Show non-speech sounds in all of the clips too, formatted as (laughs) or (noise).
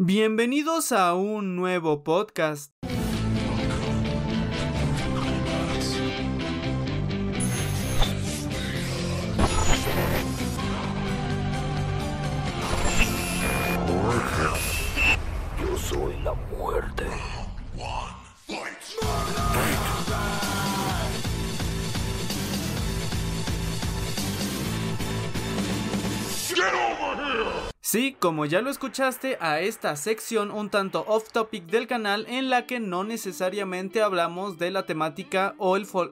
Bienvenidos a un nuevo podcast. Yo soy la muerte. Sí, como ya lo escuchaste, a esta sección un tanto off topic del canal en la que no necesariamente hablamos de la temática o el flor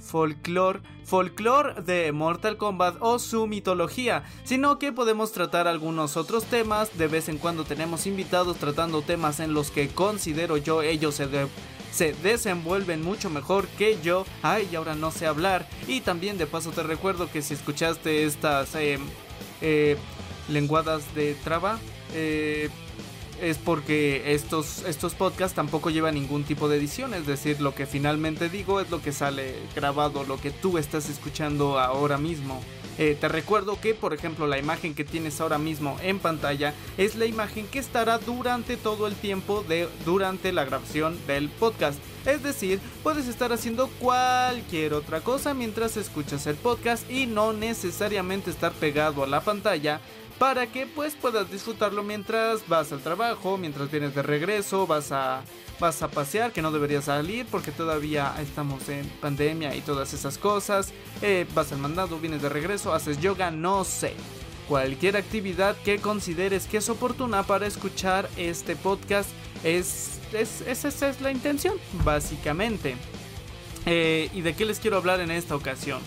folclore, folclore de Mortal Kombat o su mitología, sino que podemos tratar algunos otros temas, de vez en cuando tenemos invitados tratando temas en los que considero yo ellos se, de se desenvuelven mucho mejor que yo. Ay, ahora no sé hablar. Y también de paso te recuerdo que si escuchaste estas eh, eh, lenguadas de traba, eh, es porque estos, estos podcasts tampoco llevan ningún tipo de edición. Es decir, lo que finalmente digo es lo que sale grabado, lo que tú estás escuchando ahora mismo. Eh, te recuerdo que, por ejemplo, la imagen que tienes ahora mismo en pantalla es la imagen que estará durante todo el tiempo de durante la grabación del podcast. Es decir, puedes estar haciendo cualquier otra cosa mientras escuchas el podcast y no necesariamente estar pegado a la pantalla para que pues puedas disfrutarlo mientras vas al trabajo, mientras vienes de regreso, vas a vas a pasear, que no deberías salir porque todavía estamos en pandemia y todas esas cosas. Eh, vas al mandado, vienes de regreso, haces yoga, no sé. Cualquier actividad que consideres que es oportuna para escuchar este podcast es, es, esa es la intención, básicamente. Eh, ¿Y de qué les quiero hablar en esta ocasión?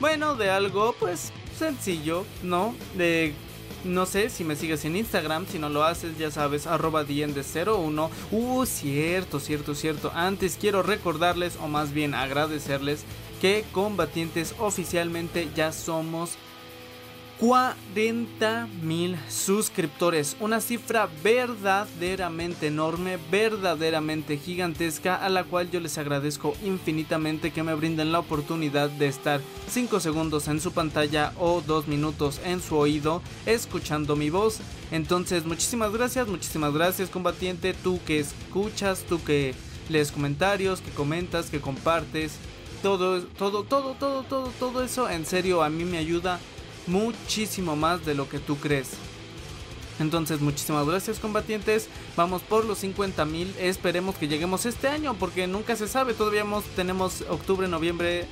Bueno, de algo pues sencillo, ¿no? De no sé si me sigues en Instagram, si no lo haces, ya sabes, arroba diende01. Uh, cierto, cierto, cierto. Antes quiero recordarles, o más bien agradecerles, que combatientes oficialmente ya somos 40 mil suscriptores, una cifra verdaderamente enorme, verdaderamente gigantesca, a la cual yo les agradezco infinitamente que me brinden la oportunidad de estar 5 segundos en su pantalla o 2 minutos en su oído escuchando mi voz. Entonces, muchísimas gracias, muchísimas gracias combatiente, tú que escuchas, tú que lees comentarios, que comentas, que compartes, todo, todo, todo, todo, todo, todo eso en serio a mí me ayuda muchísimo más de lo que tú crees. Entonces, muchísimas gracias combatientes. Vamos por los 50 mil. Esperemos que lleguemos este año porque nunca se sabe. Todavía tenemos octubre, noviembre.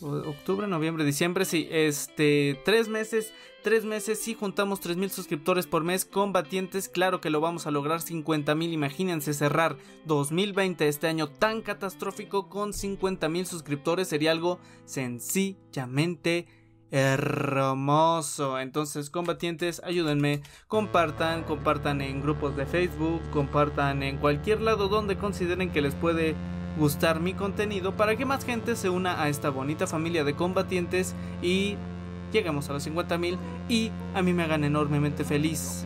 Octubre, noviembre, diciembre, sí, este, tres meses, tres meses, si juntamos tres mil suscriptores por mes, combatientes, claro que lo vamos a lograr, 50 mil, imagínense cerrar 2020, este año tan catastrófico con 50 mil suscriptores, sería algo sencillamente hermoso. Entonces, combatientes, ayúdenme, compartan, compartan en grupos de Facebook, compartan en cualquier lado donde consideren que les puede gustar mi contenido para que más gente se una a esta bonita familia de combatientes y llegamos a los 50 mil y a mí me hagan enormemente feliz.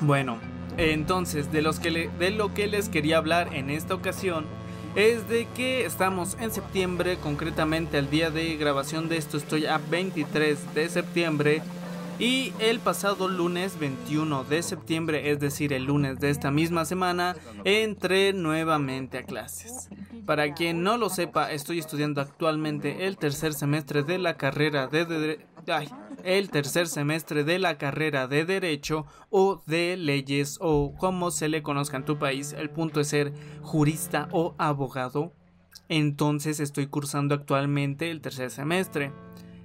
Bueno, entonces de, los que de lo que les quería hablar en esta ocasión es de que estamos en septiembre, concretamente el día de grabación de esto estoy a 23 de septiembre y el pasado lunes 21 de septiembre, es decir, el lunes de esta misma semana, entré nuevamente a clases. Para quien no lo sepa, estoy estudiando actualmente el tercer semestre de la carrera de, el tercer semestre de la carrera de Derecho o de Leyes o como se le conozca en tu país. El punto es ser jurista o abogado. Entonces estoy cursando actualmente el tercer semestre.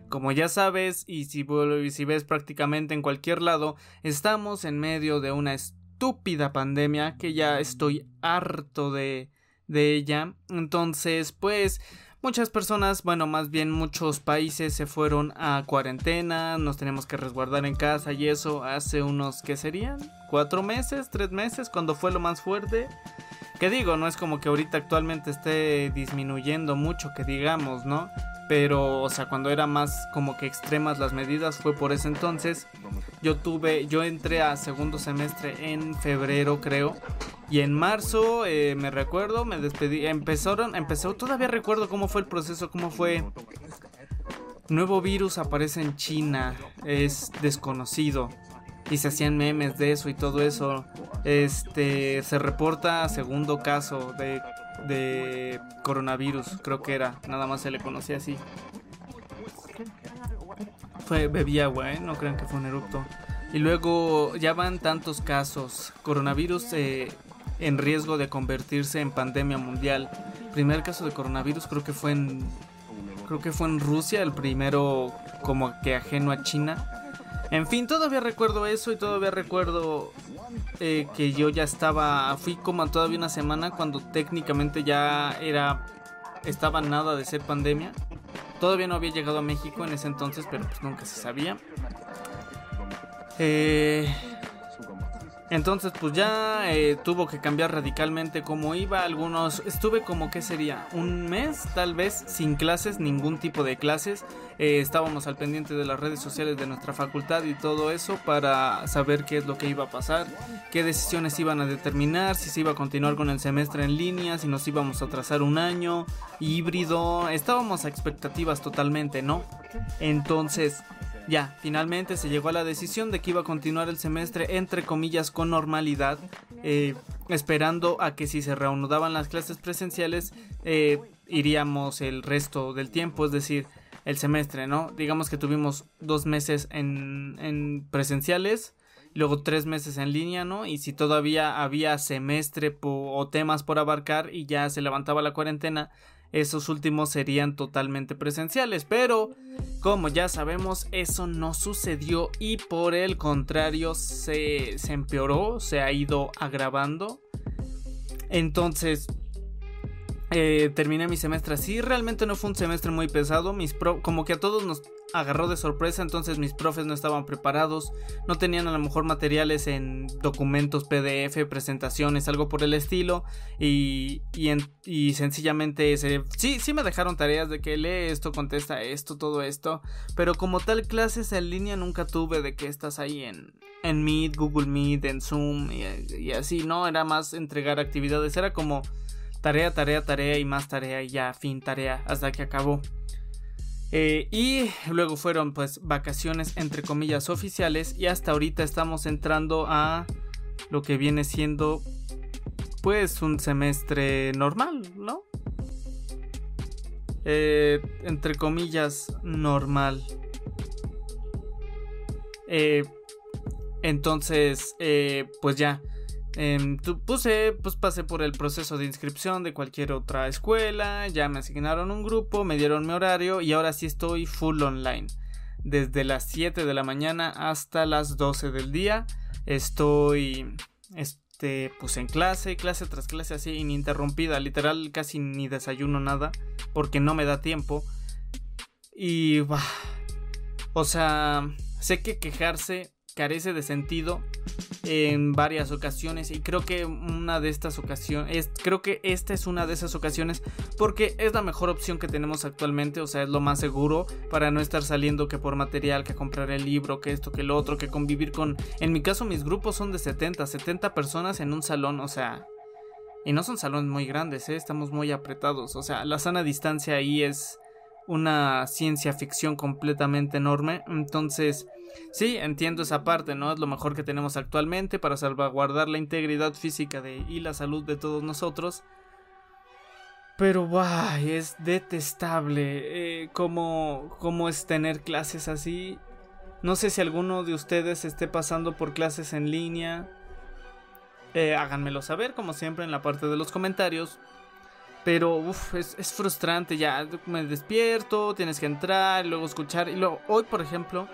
Como ya sabes, y si, si ves prácticamente en cualquier lado, estamos en medio de una estúpida pandemia que ya estoy harto de, de ella. Entonces, pues, muchas personas, bueno, más bien muchos países se fueron a cuarentena, nos tenemos que resguardar en casa y eso hace unos, ¿qué serían? ¿Cuatro meses? ¿Tres meses? Cuando fue lo más fuerte. Que digo, no es como que ahorita actualmente esté disminuyendo mucho, que digamos, ¿no? pero o sea cuando era más como que extremas las medidas fue por ese entonces yo tuve yo entré a segundo semestre en febrero creo y en marzo eh, me recuerdo me despedí empezaron empezó todavía recuerdo cómo fue el proceso cómo fue nuevo virus aparece en China, es desconocido y se hacían memes de eso y todo eso. Este se reporta segundo caso de, de coronavirus, creo que era, nada más se le conocía así. Fue bebía agua, ¿eh? no crean que fue un erupto. Y luego ya van tantos casos. Coronavirus eh, en riesgo de convertirse en pandemia mundial. Primer caso de coronavirus creo que fue en creo que fue en Rusia, el primero como que ajeno a China. En fin, todavía recuerdo eso y todavía recuerdo eh, que yo ya estaba, fui como todavía una semana cuando técnicamente ya era, estaba nada de ser pandemia. Todavía no había llegado a México en ese entonces, pero pues nunca se sabía. Eh, entonces pues ya eh, tuvo que cambiar radicalmente cómo iba. Algunos estuve como que sería un mes tal vez sin clases, ningún tipo de clases. Eh, estábamos al pendiente de las redes sociales de nuestra facultad y todo eso para saber qué es lo que iba a pasar, qué decisiones iban a determinar, si se iba a continuar con el semestre en línea, si nos íbamos a trazar un año, híbrido. Estábamos a expectativas totalmente, ¿no? Entonces ya, finalmente se llegó a la decisión de que iba a continuar el semestre entre comillas con normalidad, eh, esperando a que si se reanudaban las clases presenciales eh, iríamos el resto del tiempo, es decir, el semestre, ¿no? Digamos que tuvimos dos meses en, en presenciales, luego tres meses en línea, ¿no? Y si todavía había semestre o temas por abarcar y ya se levantaba la cuarentena, esos últimos serían totalmente presenciales, pero como ya sabemos eso no sucedió y por el contrario se, empeoró, se ha ido agravando. Entonces eh, terminé mi semestre así. Realmente no fue un semestre muy pesado. Mis como que a todos nos agarró de sorpresa. Entonces mis profes no estaban preparados. No tenían a lo mejor materiales en documentos PDF, presentaciones, algo por el estilo. Y, y, sencillamente sí, sí me dejaron tareas de que lee esto, contesta esto, todo esto. Pero como tal clases en línea nunca tuve de que estás ahí en, en Meet, Google Meet, en Zoom y así. No, era más entregar actividades. Era como tarea, tarea, tarea y más tarea y ya, fin, tarea, hasta que acabó. Eh, y luego fueron pues vacaciones entre comillas oficiales y hasta ahorita estamos entrando a lo que viene siendo pues un semestre normal, ¿no? Eh, entre comillas normal. Eh, entonces, pues ya, Em, puse, pues pasé por el proceso de inscripción de cualquier otra escuela, ya me asignaron un grupo, me dieron mi horario y ahora sí estoy full online. Desde las 7 de la mañana hasta las 12 del día estoy este pues en clase, clase tras clase así ininterrumpida, literal casi ni desayuno nada porque no me da tiempo. Y bah, o sea, sé que quejarse carece de sentido en varias ocasiones y creo que una de estas ocasiones creo que esta es una de esas ocasiones porque es la mejor opción que tenemos actualmente o sea es lo más seguro para no estar saliendo que por material que comprar el libro que esto que lo otro que convivir con en mi caso mis grupos son de 70 70 personas en un salón o sea y no son salones muy grandes ¿eh? estamos muy apretados o sea la sana distancia ahí es una ciencia ficción completamente enorme entonces Sí, entiendo esa parte, ¿no? Es lo mejor que tenemos actualmente para salvaguardar la integridad física de, y la salud de todos nosotros. Pero, guay, es detestable eh, cómo, cómo es tener clases así. No sé si alguno de ustedes esté pasando por clases en línea. Eh, háganmelo saber, como siempre, en la parte de los comentarios. Pero, uff, es, frustrante. Ya me despierto, tienes que entrar, luego escuchar. Y luego, hoy, por ejemplo,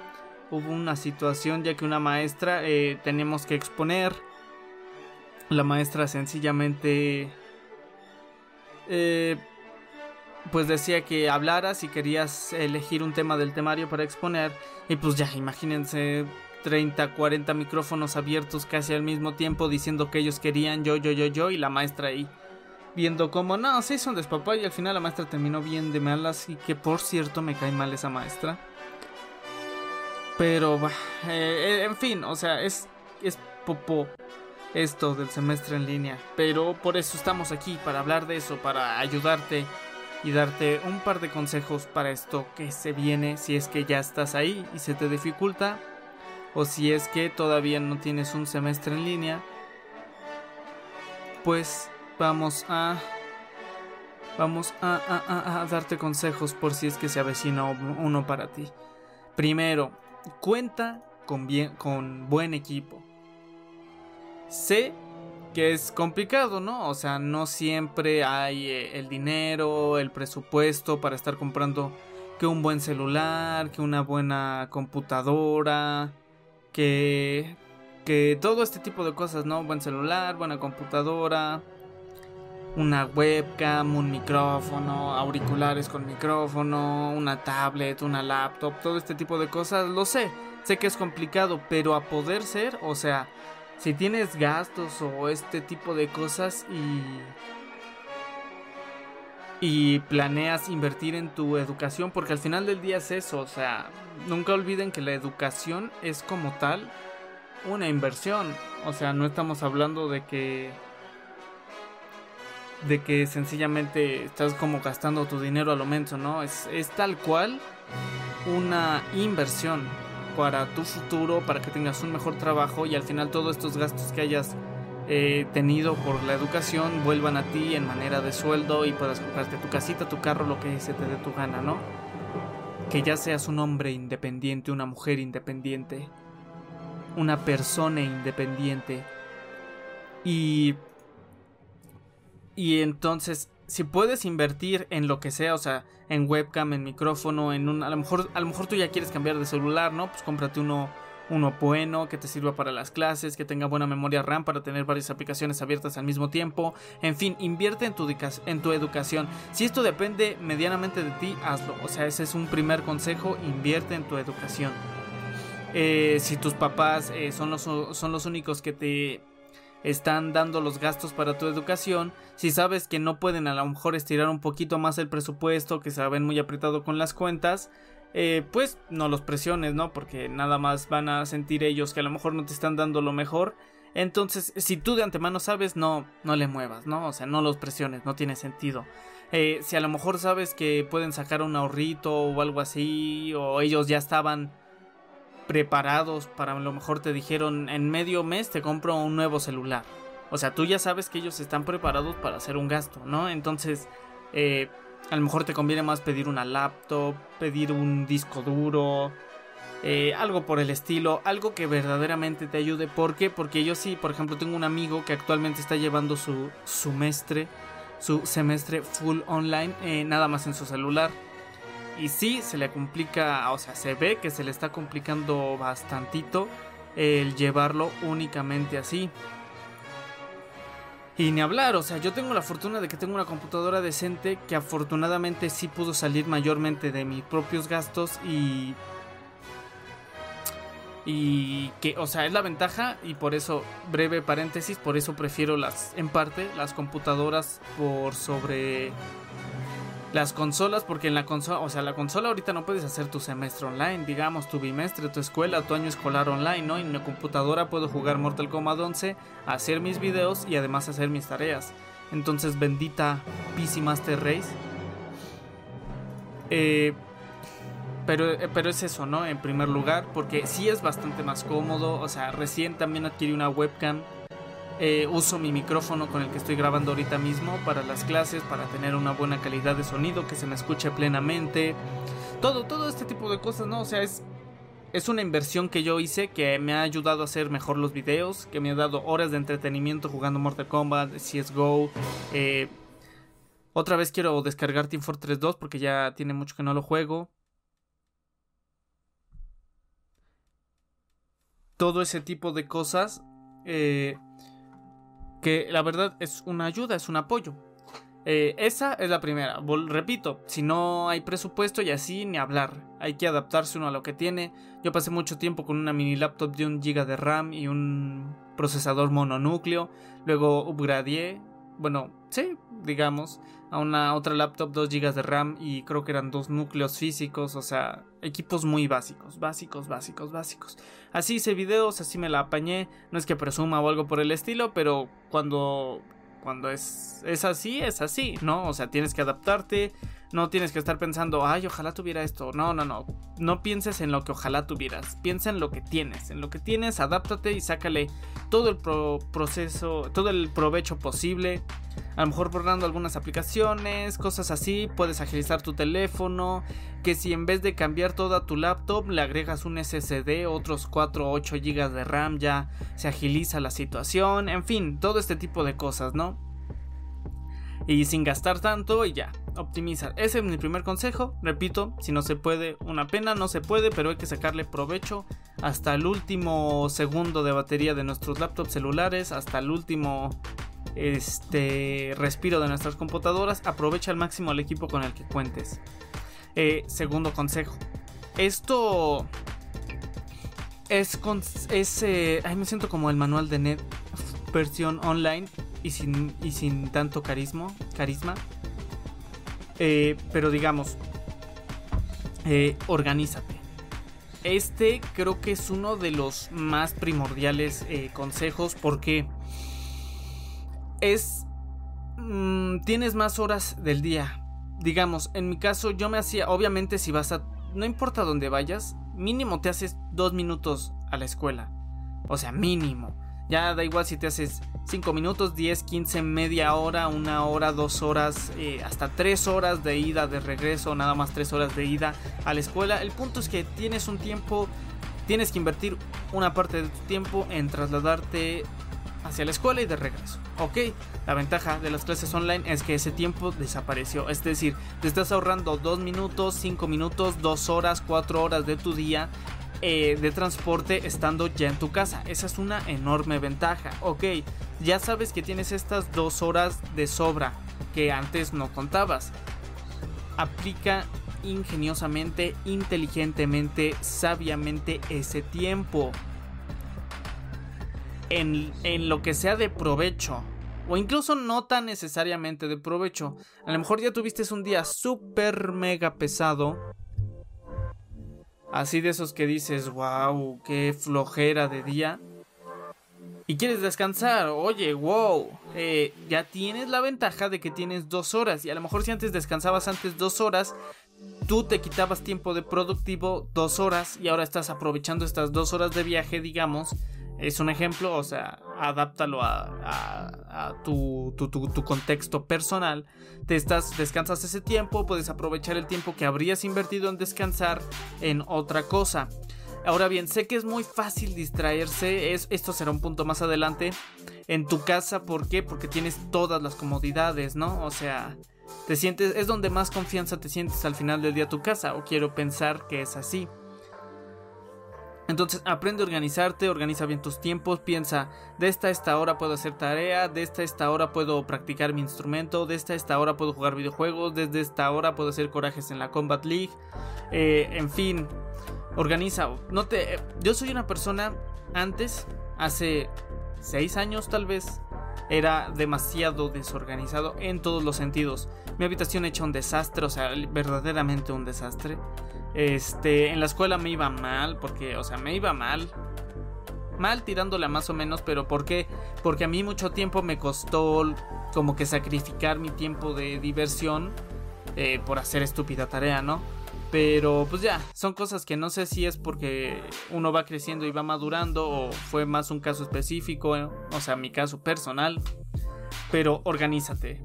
hubo una situación ya que una maestra eh, tenemos que exponer. La maestra sencillamente eh, pues decía que hablaras si querías elegir un tema del temario para exponer. Y pues ya, imagínense 30, 40 micrófonos abiertos casi al mismo tiempo diciendo que ellos querían yo, yo, yo, yo y la maestra ahí viendo como no, sí son despapá y al final la maestra terminó bien de malas y que por cierto me cae mal esa maestra. Pero, eh, eh, en fin, o sea, es, es popo esto del semestre en línea. Pero por eso estamos aquí, para hablar de eso, para ayudarte y darte un par de consejos para esto que se viene si es que ya estás ahí y se te dificulta o si es que todavía no tienes un semestre en línea. Pues vamos a vamos a, darte consejos por si es que se avecina uno para ti. Primero, cuenta con, bien, con buen equipo. Sé que es complicado, ¿no? O sea, no siempre hay eh, el dinero, el presupuesto para estar comprando que un buen celular, que una buena computadora, que que todo este tipo de cosas, ¿no? Buen celular, buena computadora, una webcam, un micrófono, auriculares con micrófono, una tablet, una laptop, todo este tipo de cosas, lo sé. Sé que es complicado, pero a poder ser, o sea, si tienes gastos o este tipo de cosas y y planeas invertir en tu educación, porque al final del día es eso, o sea, nunca olviden que la educación es como tal una inversión, o sea, no estamos hablando de que de que sencillamente estás como gastando tu dinero a lo menso, ¿no? Es, es tal cual una inversión para tu futuro, para que tengas un mejor trabajo y al final todos estos gastos que hayas eh, tenido por la educación vuelvan a ti en manera de sueldo y puedas comprarte tu casita, tu carro, lo que se te dé tu gana, ¿no? Que ya seas un hombre independiente, una mujer independiente, una persona independiente. Y. Y entonces, si puedes invertir en lo que sea, o sea, en webcam, en micrófono, en un. A lo mejor, a lo mejor tú ya quieres cambiar de celular, ¿no? Pues cómprate uno uno bueno, que te sirva para las clases, que tenga buena memoria RAM para tener varias aplicaciones abiertas al mismo tiempo. En fin, invierte en tu, en tu educación. Si esto depende medianamente de ti, hazlo. O sea, ese es un primer consejo, invierte en tu educación. Eh, si tus papás eh, son, los, son los únicos que te están dando los gastos para tu educación, si sabes que no pueden a lo mejor estirar un poquito más el presupuesto, que se ven muy apretado con las cuentas, eh, pues no los presiones, ¿no? Porque nada más van a sentir ellos que a lo mejor no te están dando lo mejor. Entonces, si tú de antemano sabes, no, no le muevas, ¿no? O sea, no los presiones, no tiene sentido. Eh, si a lo mejor sabes que pueden sacar un ahorrito o algo así, o ellos ya estaban preparados para a lo mejor te dijeron en medio mes te compro un nuevo celular. O sea, tú ya sabes que ellos están preparados para hacer un gasto, ¿no? Entonces, eh, a lo mejor te conviene más pedir una laptop, pedir un disco duro, eh, algo por el estilo, algo que verdaderamente te ayude. ¿Por qué? Porque yo sí, por ejemplo, tengo un amigo que actualmente está llevando su semestre, su semestre full online, eh, nada más en su celular. Y sí, se le complica, o sea, se ve que se le está complicando bastantito el llevarlo únicamente así. Y ni hablar, o sea, yo tengo la fortuna de que tengo una computadora decente que afortunadamente sí pudo salir mayormente de mis propios gastos y... Y que, o sea, es la ventaja y por eso, breve paréntesis, por eso prefiero las, en parte, las computadoras por sobre las consolas, porque en la consola, o sea, la consola ahorita no puedes hacer tu semestre online, digamos, tu bimestre, tu escuela, tu año escolar online, ¿no? En mi computadora puedo jugar Mortal Kombat 11, hacer mis videos y además hacer mis tareas. Entonces, bendita PC Master Race. Eh, pero, eh, pero es eso, ¿no? En primer lugar, porque sí es bastante más cómodo. O sea, recién también adquirí una webcam eh, uso mi micrófono con el que estoy grabando ahorita mismo para las clases, para tener una buena calidad de sonido, que se me escuche plenamente. Todo, todo este tipo de cosas, ¿no? O sea, es, es una inversión que yo hice que me ha ayudado a hacer mejor los videos, que me ha dado horas de entretenimiento jugando Mortal Kombat, CSGO. Eh, otra vez quiero descargar Team Fortress 2 porque ya tiene mucho que no lo juego. Todo ese tipo de cosas eh, que la verdad es una ayuda, es un apoyo. Eh, esa es la primera. repito, si no hay presupuesto y así ni hablar. Hay que adaptarse uno a lo que tiene. Yo pasé mucho tiempo con una mini laptop de un GB de RAM y un procesador mononúcleo. Luego upgradeé. Bueno, sí, digamos a una otra laptop 2 GB de RAM y creo que eran dos núcleos físicos, o sea, equipos muy básicos, básicos, básicos, básicos. Así hice videos, así me la apañé, no es que presuma o algo por el estilo, pero cuando cuando es, es así, es así, ¿no? O sea, tienes que adaptarte, no tienes que estar pensando, ay, ojalá tuviera esto. No, no, no. No pienses en lo que ojalá tuvieras. Piensa en lo que tienes. En lo que tienes, adáptate y sácale todo el proceso, todo el provecho posible. A lo mejor borrando algunas aplicaciones, cosas así. Puedes agilizar tu teléfono. Que si en vez de cambiar toda tu laptop le agregas un SSD, otros 4 o 8 GB de RAM, ya se agiliza la situación. En fin, todo este tipo de cosas, ¿no? Y sin gastar tanto y ya, optimizar. Ese es mi primer consejo. Repito, si no se puede, una pena, no se puede, pero hay que sacarle provecho hasta el último segundo de batería de nuestros laptops celulares, hasta el último este respiro de nuestras computadoras. Aprovecha al máximo el equipo con el que cuentes. Eh, segundo consejo. Esto es con es eh, ay, me siento como el manual de net versión online y sin, y sin tanto carisma, carisma. Eh, pero digamos, eh, organízate. Este creo que es uno de los más primordiales eh, consejos porque es... Mm, tienes más horas del día. Digamos, en mi caso yo me hacía, obviamente si vas a... No importa dónde vayas, mínimo te haces dos minutos a la escuela. O sea, mínimo. Ya da igual si te haces 5 minutos, 10, 15, media hora, una hora, dos horas, eh, hasta 3 horas de ida, de regreso, nada más 3 horas de ida a la escuela. El punto es que tienes un tiempo, tienes que invertir una parte de tu tiempo en trasladarte hacia la escuela y de regreso. Ok, la ventaja de las clases online es que ese tiempo desapareció. Es decir, te estás ahorrando 2 minutos, 5 minutos, 2 horas, 4 horas de tu día eh, de transporte estando ya en tu casa. Esa es una enorme ventaja. Ok, ya sabes que tienes estas dos horas de sobra que antes no contabas. Aplica ingeniosamente, inteligentemente, sabiamente ese tiempo. En, en, lo que sea de provecho. O incluso no tan necesariamente de provecho. A lo mejor ya tuviste un día súper mega pesado. Así de esos que dices, wow, qué flojera de día. Y quieres descansar, oye, wow, eh, ya tienes la ventaja de que tienes dos horas. Y a lo mejor si antes descansabas antes dos horas, tú te quitabas tiempo de productivo dos horas y ahora estás aprovechando estas dos horas de viaje, digamos, es un ejemplo, o sea, adáptalo a, tu, contexto personal. Te estás, descansas ese tiempo, puedes aprovechar el tiempo que habrías invertido en descansar en otra cosa. Ahora bien, sé que es muy fácil distraerse, es, esto será un punto más adelante en tu casa, ¿por qué? Porque tienes todas las comodidades, ¿no? O sea, te sientes, es donde más confianza te sientes al final del día tu casa, o quiero pensar que es así. Entonces aprende a organizarte, organiza bien tus tiempos, piensa, de esta a esta hora puedo hacer tarea, de esta a esta hora puedo practicar mi instrumento, de esta a esta hora puedo jugar videojuegos, desde esta hora puedo hacer corajes en la Combat League, eh, en fin, organiza. No te, yo soy una persona, antes, hace seis años tal vez, era demasiado desorganizado en todos los sentidos. Mi habitación hecha un desastre, o sea, verdaderamente un desastre. Este, en la escuela me iba mal, porque, o sea, me iba mal. Mal tirándola más o menos, pero ¿por qué? Porque a mí mucho tiempo me costó como que sacrificar mi tiempo de diversión eh, por hacer estúpida tarea, ¿no? Pero pues ya, son cosas que no sé si es porque uno va creciendo y va madurando o fue más un caso específico, o sea, mi caso personal. Pero organízate,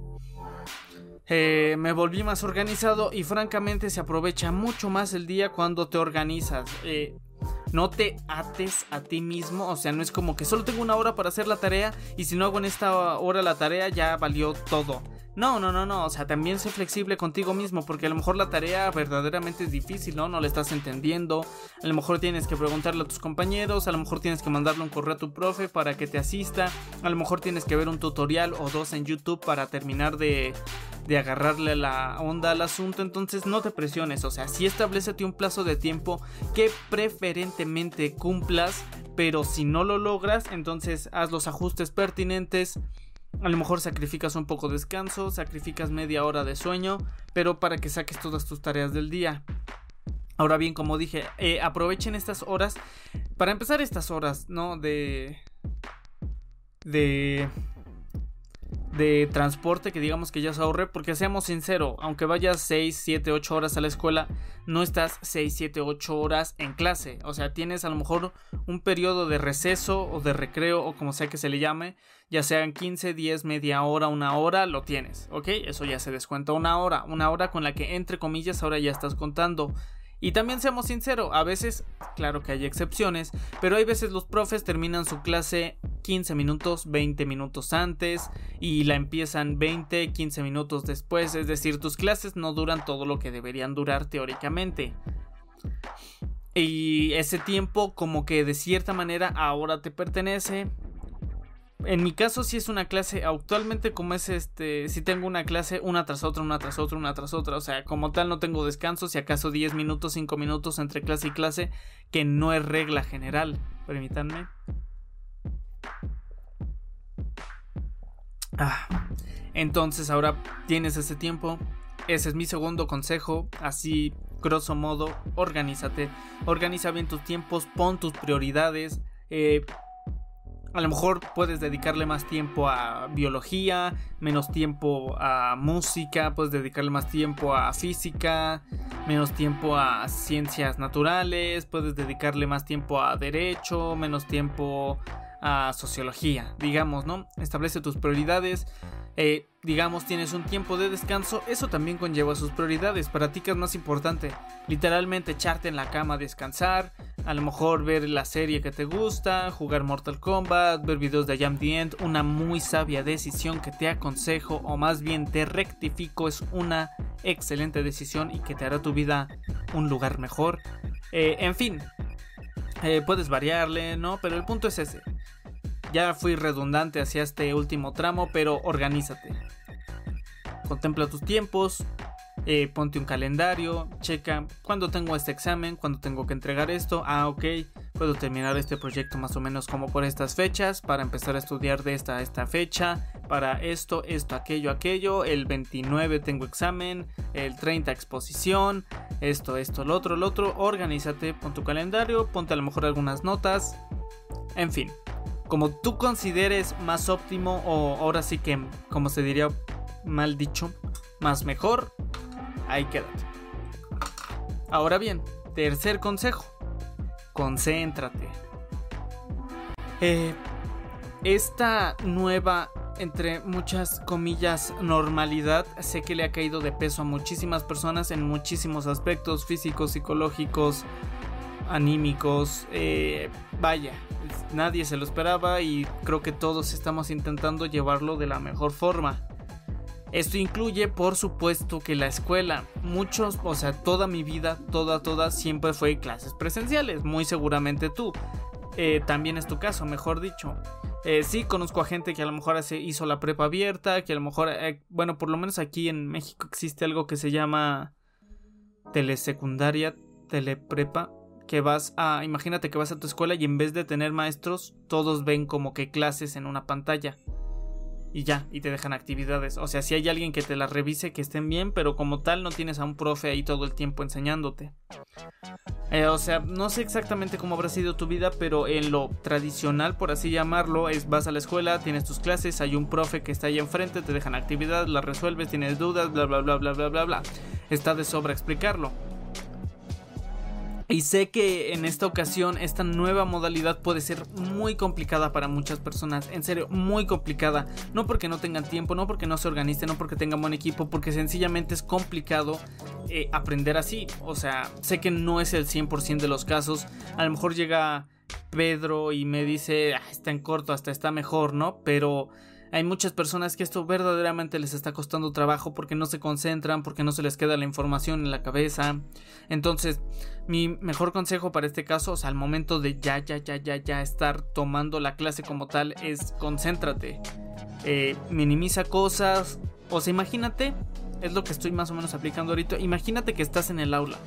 eh, me volví más organizado y francamente se aprovecha mucho más el día cuando te organizas. Eh, no te ates a ti mismo, o sea, no es como que solo tengo una hora para hacer la tarea y si no hago en esta hora la tarea ya valió todo. No, no, no, no, o sea, también sé flexible contigo mismo, porque a lo mejor la tarea verdaderamente es difícil, ¿no? No la estás entendiendo, a lo mejor tienes que preguntarle a tus compañeros, a lo mejor tienes que mandarle un correo a tu profe para que te asista, a lo mejor tienes que ver un tutorial o dos en YouTube para terminar de, de agarrarle la onda al asunto, entonces no te presiones, o sea, sí establecete un plazo de tiempo que preferentemente cumplas, pero si no lo logras, entonces haz los ajustes pertinentes a lo mejor sacrificas un poco de descanso, sacrificas media hora de sueño, pero para que saques todas tus tareas del día. Ahora bien, como dije, eh, aprovechen estas horas. Para empezar estas horas, ¿no? De... De... de transporte que digamos que ya se ahorre, porque seamos sinceros, aunque vayas 6, 7, 8 horas a la escuela, no estás 6, 7, 8 horas en clase. O sea, tienes a lo mejor un periodo de receso o de recreo o como sea que se le llame, ya sean 15, 10, media hora, una hora, lo tienes, ¿ok? Eso ya se descuenta una hora, una hora con la que entre comillas ahora ya estás contando. Y también seamos sinceros, a veces, claro que hay excepciones, pero hay veces los profes terminan su clase 15 minutos, 20 minutos antes y la empiezan 20, 15 minutos después, es decir, tus clases no duran todo lo que deberían durar teóricamente. Y ese tiempo como que de cierta manera ahora te pertenece, en mi caso, si es una clase, actualmente como es este, si tengo una clase una tras otra, una tras otra, una tras otra, o sea, como tal no tengo descanso, si acaso 10 minutos, 5 minutos entre clase y clase, que no es regla general. Permítanme. Ah, entonces ahora tienes ese tiempo. Ese es mi segundo consejo. Así, grosso modo, organízate. Organiza bien tus tiempos, pon tus prioridades. Eh, a lo mejor puedes dedicarle más tiempo a biología, menos tiempo a música, puedes dedicarle más tiempo a física, menos tiempo a ciencias naturales, puedes dedicarle más tiempo a derecho, menos tiempo a sociología, digamos, ¿no? Establece tus prioridades. Eh, digamos, tienes un tiempo de descanso, eso también conlleva sus prioridades. Para ti, ¿qué es más importante? Literalmente echarte en la cama descansar, a lo mejor ver la serie que te gusta, jugar Mortal Kombat, ver videos de Jam the End, una muy sabia decisión que te aconsejo o más bien te rectifico es una excelente decisión y que te hará tu vida un lugar mejor. Eh, en fin, eh, puedes variarle, ¿no? Pero el punto es ese. Ya fui redundante hacia este último tramo, pero organízate. Contempla tus tiempos, eh, ponte un calendario, checa cuándo tengo este examen, cuándo tengo que entregar esto. Ah, ok, puedo terminar este proyecto más o menos como por estas fechas para empezar a estudiar de esta a esta fecha. Para esto, esto, aquello, aquello. El 29 tengo examen, el 30 exposición, esto, esto, lo otro, lo otro. Organízate, pon tu calendario, ponte a lo mejor algunas notas. En fin, como tú consideres más óptimo o ahora sí que, como se diría mal dicho, más mejor, ahí quédate. Ahora bien, tercer consejo, concéntrate. Eh, esta nueva, entre muchas comillas, normalidad, sé que le ha caído de peso a muchísimas personas en muchísimos aspectos físicos, psicológicos, anímicos, eh, vaya, nadie se lo esperaba y creo que todos estamos intentando llevarlo de la mejor forma. Esto incluye, por supuesto, que la escuela, muchos, o sea, toda mi vida, toda, toda, siempre fue clases presenciales, muy seguramente tú. Eh, también es tu caso, mejor dicho. Eh, sí, conozco a gente que a lo mejor se hizo la prepa abierta, que a lo mejor, eh, bueno, por lo menos aquí en México existe algo que se llama telesecundaria, teleprepa, que vas a, imagínate que vas a tu escuela y en vez de tener maestros, todos ven como que clases en una pantalla. Y ya, y te dejan actividades. O sea, si hay alguien que te las revise, que estén bien, pero como tal no tienes a un profe ahí todo el tiempo enseñándote. Eh, o sea, no sé exactamente cómo habrá sido tu vida, pero en lo tradicional, por así llamarlo, es vas a la escuela, tienes tus clases, hay un profe que está ahí enfrente, te dejan actividades, las resuelves, tienes dudas, bla, bla, bla, bla, bla, bla, bla. Está de sobra explicarlo. Y sé que en esta ocasión esta nueva modalidad puede ser muy complicada para muchas personas, en serio, muy complicada. No porque no tengan tiempo, no porque no se organicen, no porque tengan buen equipo, porque sencillamente es complicado eh, aprender así. O sea, sé que no es el 100% de los casos. A lo mejor llega Pedro y me dice, ah, está en corto, hasta está mejor, ¿no? Pero hay muchas personas que esto verdaderamente les está costando trabajo porque no se concentran, porque no se les queda la información en la cabeza. Entonces, mi mejor consejo para este caso, o sea, al momento de ya, ya, ya, ya, ya estar tomando la clase como tal, es concéntrate. Eh, minimiza cosas. O sea, imagínate, es lo que estoy más o menos aplicando ahorita. Imagínate que estás en el aula.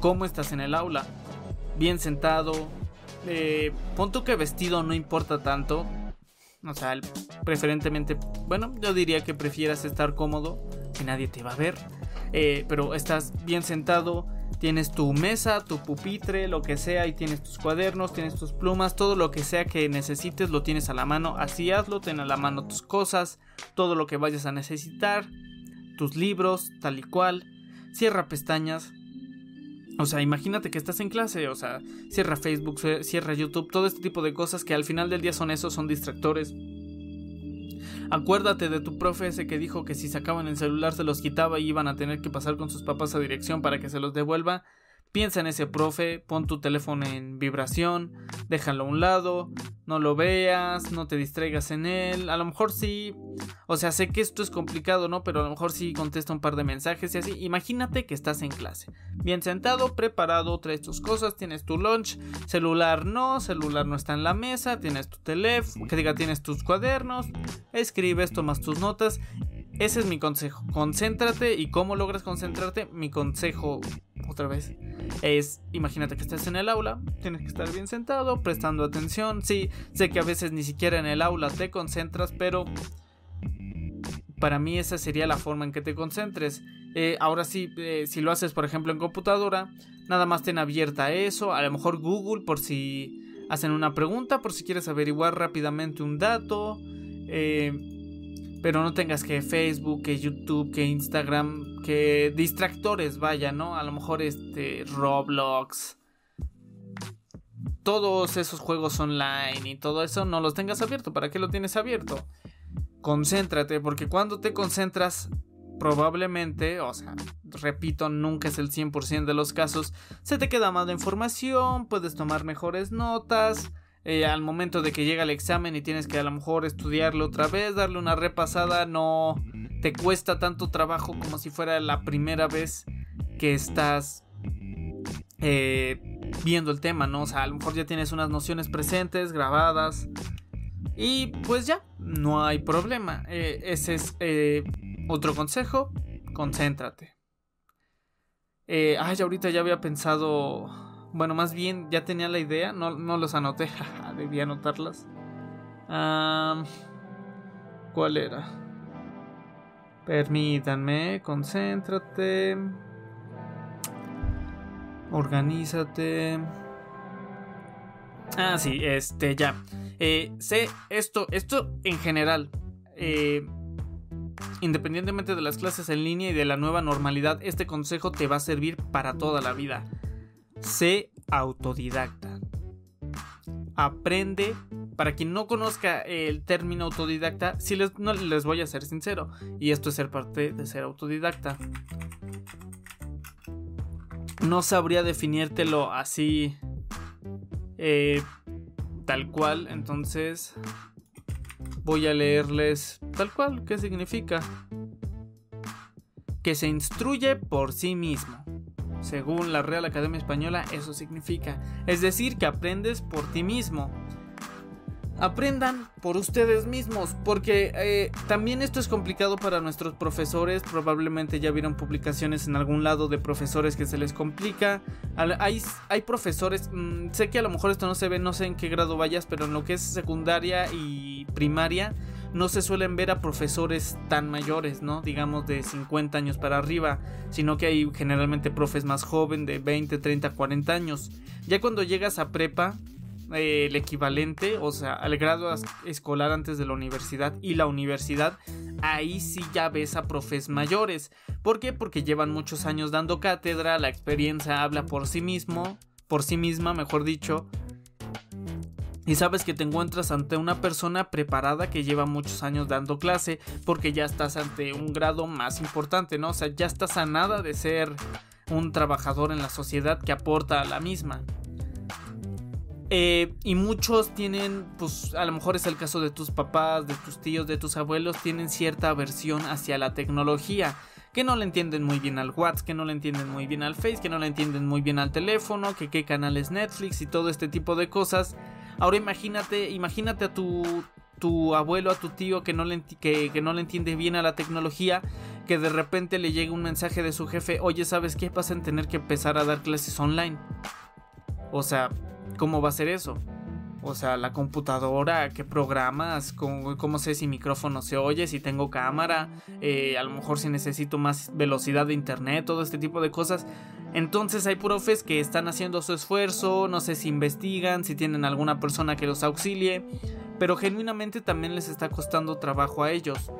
¿Cómo estás en el aula? Bien sentado. Eh, pon que vestido no importa tanto o sea, preferentemente, bueno, yo diría que prefieras estar cómodo, que nadie te va a ver. Eh, pero estás bien sentado, Tienes tu mesa, tu pupitre, lo que sea, y tienes tus cuadernos, tienes tus plumas, todo lo que sea que necesites lo tienes a la mano. Así hazlo, ten a la mano tus cosas, todo lo que vayas a necesitar, tus libros, tal y cual. Cierra pestañas. O sea, imagínate que estás en clase, o sea, cierra Facebook, cierra YouTube, todo este tipo de cosas que al final del día son esos, son distractores Acuérdate de tu profe ese que dijo que si sacaban el celular se los quitaba y iban a tener que pasar con sus papás a dirección para que se los devuelva. Piensa en ese profe, pon tu teléfono en vibración, déjalo a un lado, no lo veas, no te distraigas en él. A lo mejor sí, o sea, sé que esto es complicado, ¿no? Pero a lo mejor sí contesta un par de mensajes y así. Imagínate que estás en clase, bien sentado, preparado, traes tus cosas, tienes tu lunch, celular no, celular no está en la mesa, tienes tu teléfono, que diga, tienes tus cuadernos, escribes, tomas tus notas. Ese es mi consejo. Concéntrate y cómo logras concentrarte. Mi consejo otra vez, es, imagínate que estás en el aula, tienes que estar bien sentado, prestando atención. Sí, sé que a veces ni siquiera en el aula te concentras, pero para mí esa sería la forma en que te concentres. Eh, ahora sí, eh, si lo haces por ejemplo en computadora, nada más ten abierta eso, a lo mejor Google por si hacen una pregunta, por si quieres averiguar rápidamente un dato. Eh, pero no tengas que Facebook, que YouTube, que Instagram, que distractores, vaya, ¿no? A lo mejor este Roblox. Todos esos juegos online y todo eso no los tengas abierto. ¿Para qué lo tienes abierto? Concéntrate, porque cuando te concentras, probablemente, o sea, repito, nunca es el 100% de los casos, se te queda más información, puedes tomar mejores notas eh, al momento de que llega el examen y tienes que a lo mejor estudiarlo otra vez, darle una repasada, no te cuesta tanto trabajo como si fuera la primera vez que estás eh, viendo el tema, ¿no? O sea, a lo mejor ya tienes unas nociones presentes, grabadas. Y pues ya, no hay problema. Eh, ese es otro consejo, concéntrate. ay, ahorita ya había pensado bueno, más bien ya tenía la idea, no, los anoté, (laughs) debía anotarlas. ¿Cuál era? Permítanme, concéntrate. Organízate. Ah, sí, este, ya. Eh, sé esto, esto en general. Eh, independientemente de las clases en línea y de la nueva normalidad, este consejo te va a servir para toda la vida. Sé autodidacta. Aprende. Para quien no conozca el término autodidacta, si les, les voy a ser sincero. Y esto es ser parte de ser autodidacta. No sabría definírtelo así. Eh, tal cual. Entonces. Voy a leerles tal cual. ¿Qué significa? Que se instruye por sí mismo. Según la Real Academia Española, eso significa. Es decir, que aprendes por ti mismo. Aprendan por ustedes mismos, porque eh, también esto es complicado para nuestros profesores. Probablemente ya vieron publicaciones en algún lado de profesores que se les complica. Hay, hay profesores, mm, sé que a lo mejor esto no se ve, no sé en qué grado vayas, pero en lo que es secundaria y primaria, no se suelen ver a profesores tan mayores, ¿no? Digamos de 50 años para arriba, sino que hay generalmente profes más jóvenes de 20, 30, 40 años. Ya cuando llegas a prepa, eh, el equivalente, o sea, al grado escolar antes de la universidad y la universidad, ahí sí ya ves a profes mayores. ¿Por qué? Porque llevan muchos años dando cátedra, la experiencia habla por sí mismo, por sí misma, mejor dicho, y sabes que te encuentras ante una persona preparada que lleva muchos años dando clase porque ya estás ante un grado más importante, ¿no? O sea, ya estás a nada de ser un trabajador en la sociedad que aporta a la misma. Eh, y muchos tienen, pues a lo mejor es el caso de tus papás, de tus tíos, de tus abuelos, tienen cierta aversión hacia la tecnología que no le entienden muy bien al WhatsApp, que no le entienden muy bien al Face, que no le entienden muy bien al teléfono, que qué canal es Netflix y todo este tipo de cosas. Ahora imagínate, imagínate a tu, tu abuelo, a tu tío que no, le, que, no le entiende bien a la tecnología, que de repente le llega un mensaje de su jefe, oye, ¿sabes qué pasa en tener que empezar a dar clases online? O sea, ¿cómo va a ser eso? O sea, la computadora, qué programas, cómo, sé si micrófono se oye, si tengo cámara, eh, a lo mejor si necesito más velocidad de internet, todo este tipo de cosas. Entonces hay profes que están haciendo su esfuerzo, no sé si investigan, si tienen alguna persona que los auxilie, pero genuinamente también les está costando trabajo a ellos.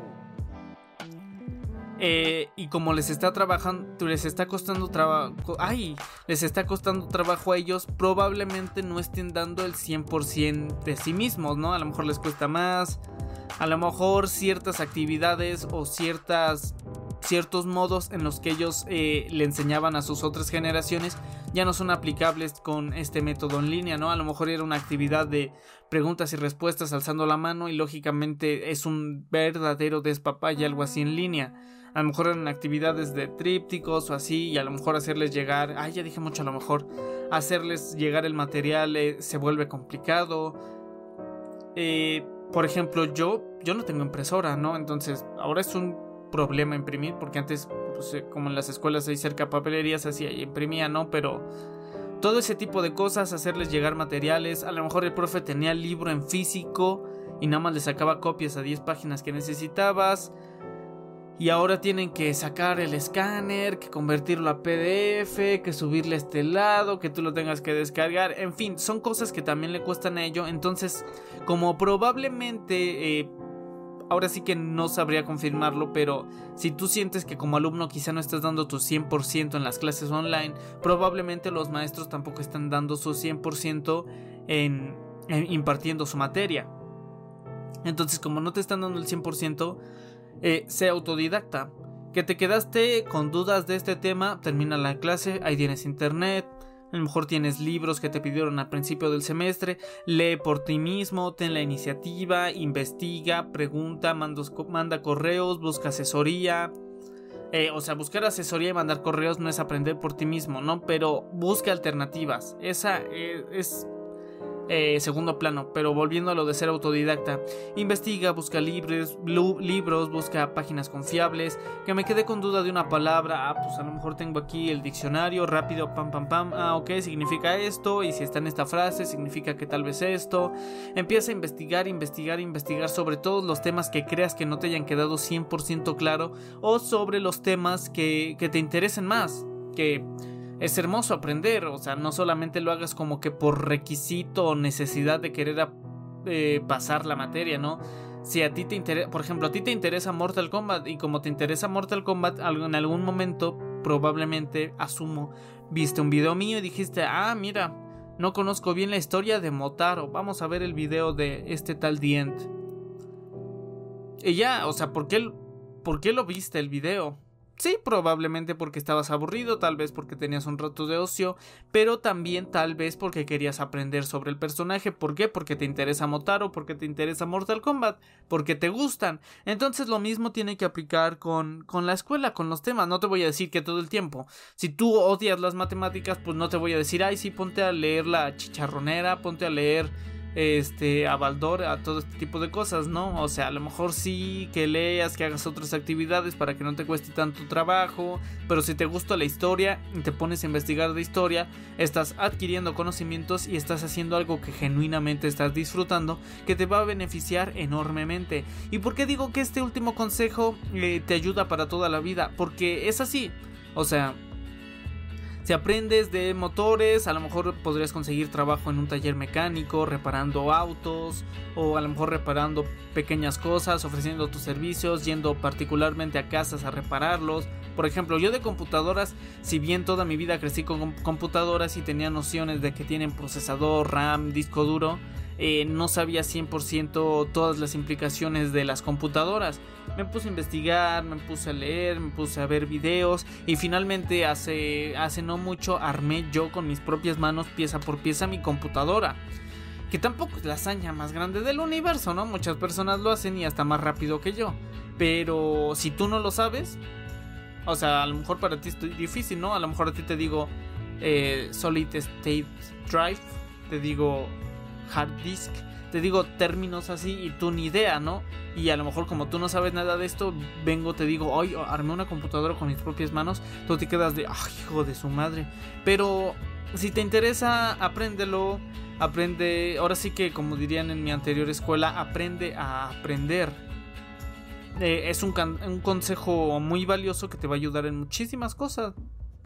Eh, y como les está trabajando, les está costando trabajo, ay, les está costando trabajo a ellos, probablemente no estén dando el 100% de sí mismos, ¿no? A lo mejor les cuesta más, a lo mejor ciertas actividades o ciertas ciertos modos en los que ellos eh, le enseñaban a sus otras generaciones ya no son aplicables con este método en línea, ¿no? A lo mejor era una actividad de preguntas y respuestas alzando la mano y lógicamente es un verdadero despapaya algo así en línea. A lo mejor eran actividades de trípticos o así y a lo mejor hacerles llegar, ay ya dije mucho a lo mejor, hacerles llegar el material eh, se vuelve complicado. Eh, por ejemplo, yo, yo no tengo impresora, ¿no? Entonces ahora es un problema imprimir, porque antes, pues, eh, como en las escuelas hay cerca papelerías, así imprimía, ¿no? Pero todo ese tipo de cosas, hacerles llegar materiales, a lo mejor el profe tenía el libro en físico y nada más le sacaba copias a 10 páginas que necesitabas. Y ahora tienen que sacar el escáner, que convertirlo a PDF, que subirle a este lado, que tú lo tengas que descargar. En fin, son cosas que también le cuestan a ello. Entonces, como probablemente eh, ahora sí que no sabría confirmarlo, pero si tú sientes que como alumno quizá no estás dando tu 100% en las clases online, probablemente los maestros tampoco están dando su 100% en, impartiendo su materia. Entonces, como no te están dando el 100%, eh, sea autodidacta. Que te quedaste con dudas de este tema, termina la clase, ahí tienes internet, a lo mejor tienes libros que te pidieron al principio del semestre, lee por ti mismo, ten la iniciativa, investiga, pregunta, manda correos, busca asesoría. Eh, o sea, buscar asesoría y mandar correos no es aprender por ti mismo, ¿no? Pero busca alternativas. Esa eh, es eh, segundo plano, pero volviendo a lo de ser autodidacta, investiga, busca libros, libros, busca páginas confiables, que me quede con duda de una palabra, ah, pues a lo mejor tengo aquí el diccionario, rápido, pam, pam, pam, ah, ok, significa esto, y si está en esta frase, significa que tal vez esto, empieza a investigar, investigar, investigar sobre todos los temas que creas que no te hayan quedado 100% claro, o sobre los temas que, que te interesen más, que es hermoso aprender, o sea, no solamente lo hagas como que por requisito o necesidad de querer eh, pasar la materia, ¿no? Si a ti te interesa, por ejemplo, a ti te interesa Mortal Kombat y como te interesa Mortal Kombat, en algún momento, probablemente, asumo, viste un video mío y dijiste, ah, mira, no conozco bien la historia de Motaro, vamos a ver el video de este tal Dient. Y ya, o sea, ¿por qué, ¿por qué lo viste el video? Sí, probablemente porque estabas aburrido, tal vez porque tenías un rato de ocio, pero también tal vez porque querías aprender sobre el personaje. ¿Por qué? Porque te interesa Motaro, porque te interesa Mortal Kombat, porque te gustan. Entonces lo mismo tiene que aplicar con, con la escuela, con los temas. No te voy a decir que todo el tiempo. Si tú odias las matemáticas, pues no te voy a decir, ay, sí, ponte a leer la chicharronera, ponte a leer este, a Baldor, a todo este tipo de cosas, ¿no? O sea, a lo mejor sí que leas, que hagas otras actividades para que no te cueste tanto trabajo, pero si te gusta la historia y te pones a investigar de historia, estás adquiriendo conocimientos y estás haciendo algo que genuinamente estás disfrutando, que te va a beneficiar enormemente. ¿Y por qué digo que este último consejo eh, te ayuda para toda la vida? Porque es así, o sea, si aprendes de motores, a lo mejor podrías conseguir trabajo en un taller mecánico, reparando autos, o a lo mejor reparando pequeñas cosas, ofreciendo tus servicios, yendo particularmente a casas a repararlos. Por ejemplo, yo de computadoras, si bien toda mi vida crecí con computadoras y tenía nociones de que tienen procesador, RAM, disco duro, eh, no sabía 100% todas las implicaciones de las computadoras. Me puse a investigar, me puse a leer, me puse a ver videos y finalmente hace, hace no mucho armé yo con mis propias manos pieza por pieza mi computadora. Que tampoco es la hazaña más grande del universo, ¿no? Muchas personas lo hacen y hasta más rápido que yo. Pero si tú no lo sabes, o sea, a lo mejor para ti es difícil, ¿no? A lo mejor a ti te digo eh, Solid State Drive, te digo hard disk. Te digo términos así y tú ni idea, ¿no? Y a lo mejor como tú no sabes nada de esto, vengo, te digo, ay, armé una computadora con mis propias manos, tú te quedas de, hijo de su madre. Pero si te interesa, apréndelo, aprende, ahora sí que como dirían en mi anterior escuela, aprende a aprender. Eh, es un, un consejo muy valioso que te va a ayudar en muchísimas cosas.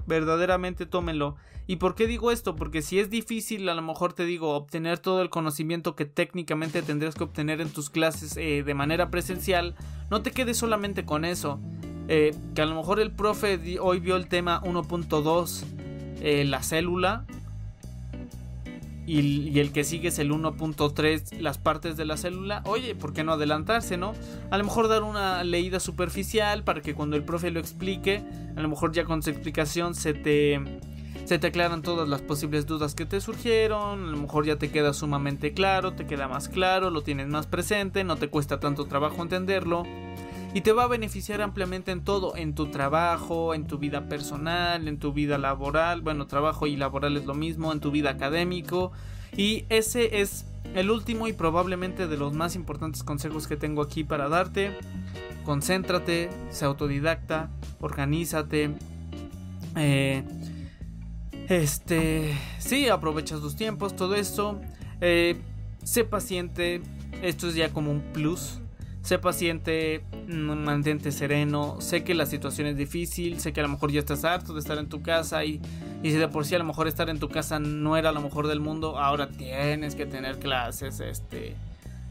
Verdaderamente tómenlo. ¿Y por qué digo esto? Porque si es difícil, a lo mejor te digo, obtener todo el conocimiento que técnicamente tendrías que obtener en tus clases eh, de manera presencial, no te quedes solamente con eso. Eh, que a lo mejor el profe hoy vio el tema 1.2, eh, la célula, y, el que sigue es el 1.3, las partes de la célula, oye, ¿por qué no adelantarse, no? A lo mejor dar una leída superficial para que cuando el profe lo explique, a lo mejor ya con su explicación se te, se te aclaran todas las posibles dudas que te surgieron, a lo mejor ya te queda sumamente claro, te queda más claro, lo tienes más presente, no te cuesta tanto trabajo entenderlo y te va a beneficiar ampliamente en todo, en tu trabajo, en tu vida personal, en tu vida laboral, bueno, trabajo y laboral es lo mismo, en tu vida académico y ese es el último y probablemente de los más importantes consejos que tengo aquí para darte. Concéntrate, sé autodidacta, organízate. Eh, este, sí, aprovecha tus tiempos, todo esto. Eh, sé paciente, esto es ya como un plus sé paciente, mantente sereno, sé que la situación es difícil, sé que a lo mejor ya estás harto de estar en tu casa y, y si de por sí a lo mejor estar en tu casa no era lo mejor del mundo, ahora tienes que tener clases este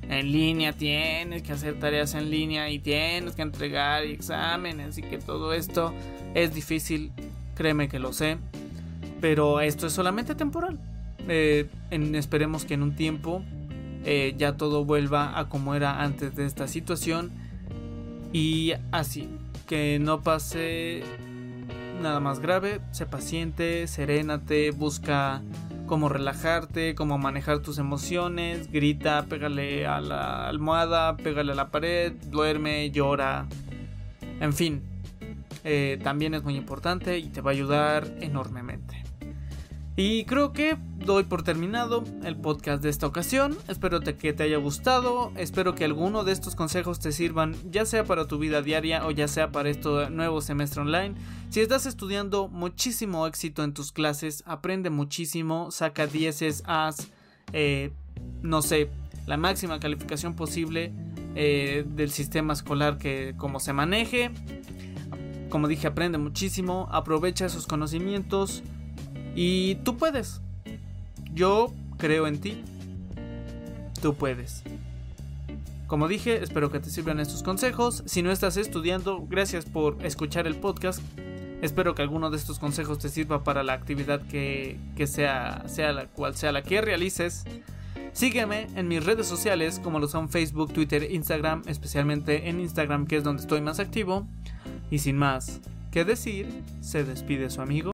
en línea, tienes que hacer tareas en línea y tienes que entregar exámenes y que todo esto es difícil, créeme que lo sé, pero esto es solamente temporal. Eh, esperemos que en un tiempo eh, ya todo vuelva a como era antes de esta situación y así, que no pase nada más grave, sé paciente, serénate, busca cómo relajarte, cómo manejar tus emociones, grita, pégale a la almohada, pégale a la pared, duerme, llora, en fin, eh, también es muy importante y te va a ayudar enormemente. Y creo que doy por terminado el podcast de esta ocasión. Espero que te haya gustado. Espero que alguno de estos consejos te sirvan, ya sea para tu vida diaria o ya sea para este nuevo semestre online. Si estás estudiando, muchísimo éxito en tus clases. Aprende muchísimo. Saca 10 As. Eh, no sé, la máxima calificación posible eh, del sistema escolar que como se maneje. Como dije, aprende muchísimo. Aprovecha esos conocimientos. Y tú puedes. Yo creo en ti. Tú puedes. Como dije, espero que te sirvan estos consejos. Si no estás estudiando, gracias por escuchar el podcast. Espero que alguno de estos consejos te sirva para la actividad que, sea, sea la cual sea la que realices. Sígueme en mis redes sociales como lo son Facebook, Twitter, Instagram, especialmente en Instagram que es donde estoy más activo. Y sin más que decir, se despide su amigo.